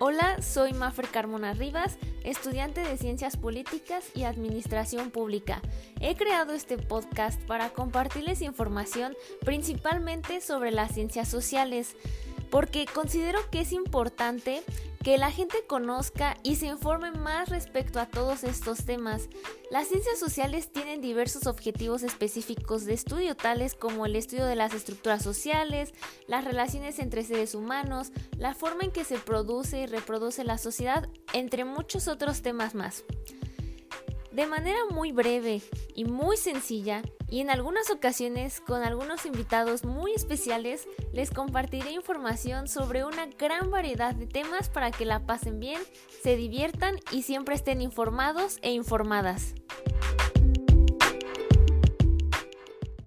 Hola, soy Mafer Carmona Rivas, estudiante de Ciencias Políticas y Administración Pública. He creado este podcast para compartirles información principalmente sobre las ciencias sociales, porque considero que es importante que la gente conozca y se informe más respecto a todos estos temas. Las ciencias sociales tienen diversos objetivos específicos de estudio, tales como el estudio de las estructuras sociales, las relaciones entre seres humanos, la forma en que se produce y reproduce la sociedad, entre muchos otros temas más. De manera muy breve y muy sencilla, y en algunas ocasiones con algunos invitados muy especiales, les compartiré información sobre una gran variedad de temas para que la pasen bien, se diviertan y siempre estén informados e informadas.